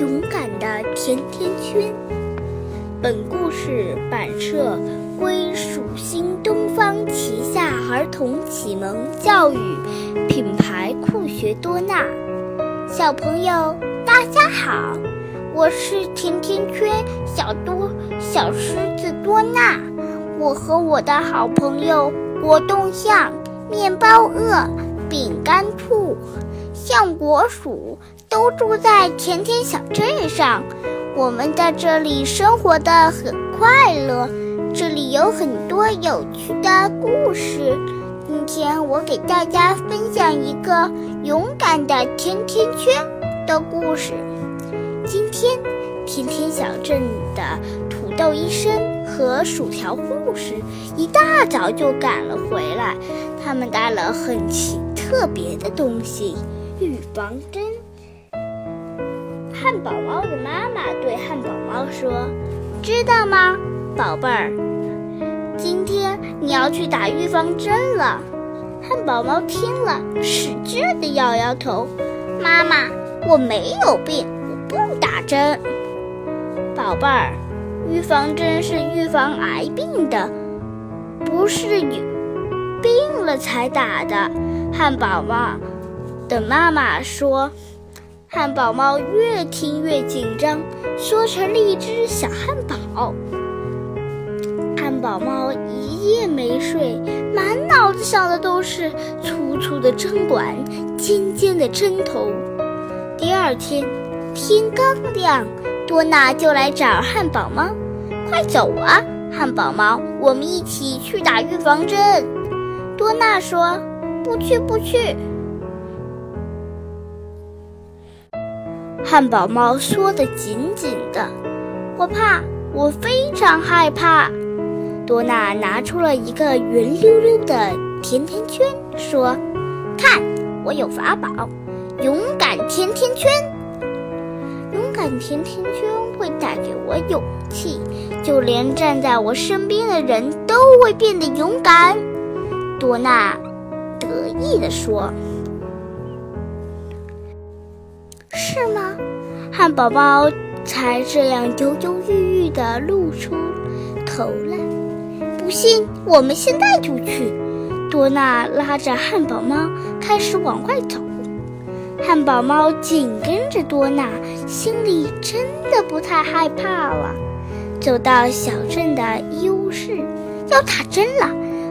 勇敢的甜甜圈。本故事版社归属新东方旗下儿童启蒙教育品牌酷学多纳。小朋友，大家好，我是甜甜圈小多小狮子多纳。我和我的好朋友果冻象、面包鳄、饼干兔。橡果鼠都住在甜甜小镇上，我们在这里生活的很快乐。这里有很多有趣的故事。今天我给大家分享一个勇敢的甜甜圈的故事。今天，甜甜小镇的土豆医生和薯条护士一大早就赶了回来，他们带了很奇特别的东西。预防针。汉堡猫的妈妈对汉堡猫说：“知道吗，宝贝儿？今天你要去打预防针了。”汉堡猫听了，使劲地摇摇头：“妈妈，我没有病，我不打针。”宝贝儿，预防针是预防癌病的，不是有病了才打的。汉堡猫。的妈妈说：“汉堡猫越听越紧张，缩成了一只小汉堡。汉堡猫一夜没睡，满脑子想的都是粗粗的针管、尖尖的针头。第二天天刚亮，多娜就来找汉堡猫：‘快走啊，汉堡猫，我们一起去打预防针。’多娜说：‘不去，不去。’”汉堡猫缩得紧紧的，我怕，我非常害怕。多娜拿出了一个圆溜溜的甜甜圈，说：“看，我有法宝，勇敢甜甜圈。勇敢甜甜圈会带给我勇气，就连站在我身边的人都会变得勇敢。”多娜得意地说。是吗？汉堡包才这样犹犹豫豫地露出头来。不信，我们现在就去。多娜拉着汉堡猫开始往外走，汉堡猫紧跟着多娜，心里真的不太害怕了。走到小镇的医务室，要打针了，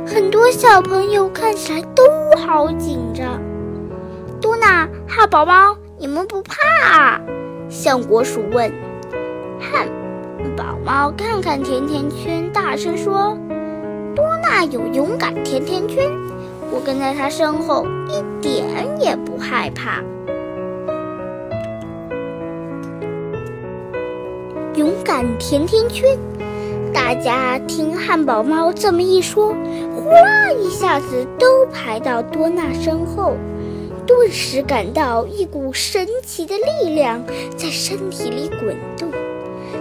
很多小朋友看起来都好紧张。多娜，汉堡猫。你们不怕？橡果鼠问。汉堡猫看看甜甜圈，大声说：“多娜有勇敢甜甜圈，我跟在她身后，一点也不害怕。”勇敢甜甜圈，大家听汉堡猫这么一说，呼啦一下子都排到多娜身后。顿时感到一股神奇的力量在身体里滚动，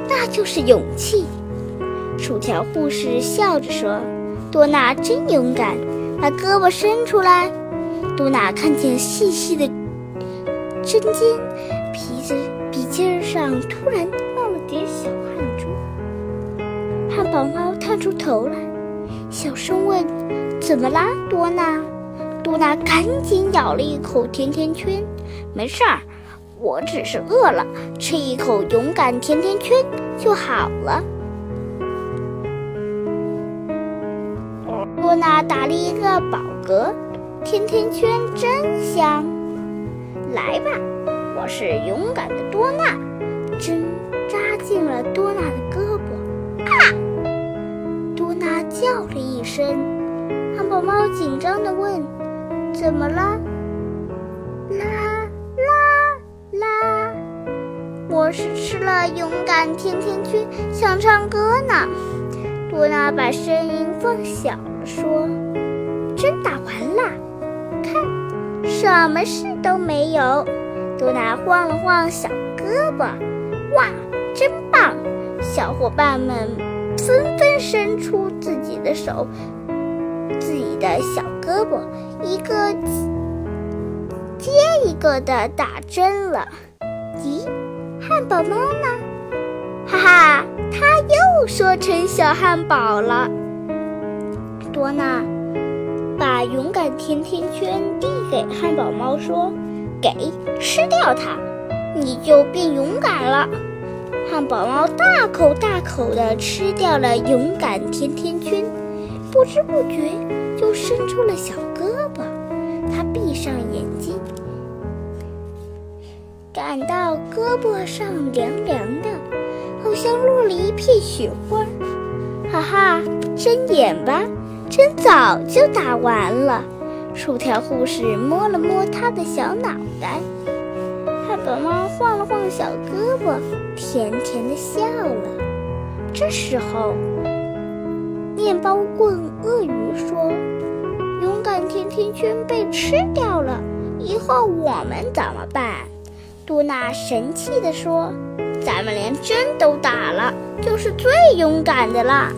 那就是勇气。薯条护士笑着说：“多娜真勇敢，把胳膊伸出来。”多娜看见细细的针尖，皮子鼻尖上突然冒了点小汗珠。汉堡猫探出头来，小声问：“怎么啦，多娜？”多娜赶紧咬了一口甜甜圈，没事儿，我只是饿了，吃一口勇敢甜甜圈就好了。多娜打了一个饱嗝，甜甜圈真香。来吧，我是勇敢的多娜。针扎进了多娜的胳膊，啊！多娜叫了一声。汉堡猫紧张地问。怎么了？啦啦啦！我是吃了勇敢甜甜圈，想唱歌呢。多娜把声音放小了，说：“针打完了，看，什么事都没有。”多娜晃了晃小胳膊，哇，真棒！小伙伴们纷纷伸出自己的手。自己的小胳膊，一个接一个的打针了。咦，汉堡猫呢？哈哈，它又说成小汉堡了。多娜把勇敢甜甜圈递给汉堡猫，说：“给，吃掉它，你就变勇敢了。”汉堡猫大口大口地吃掉了勇敢甜甜圈，不知不觉就伸出了小胳膊。他闭上眼睛，感到胳膊上凉凉的，好像落了一片雪花。哈哈，睁眼吧，真早就打完了。薯条护士摸了摸他的小脑袋。汉堡猫晃了晃小胳膊，甜甜的笑了。这时候，面包棍鳄鱼说：“勇敢甜甜圈被吃掉了，以后我们怎么办？”多娜神气地说：“咱们连针都打了，就是最勇敢的啦！”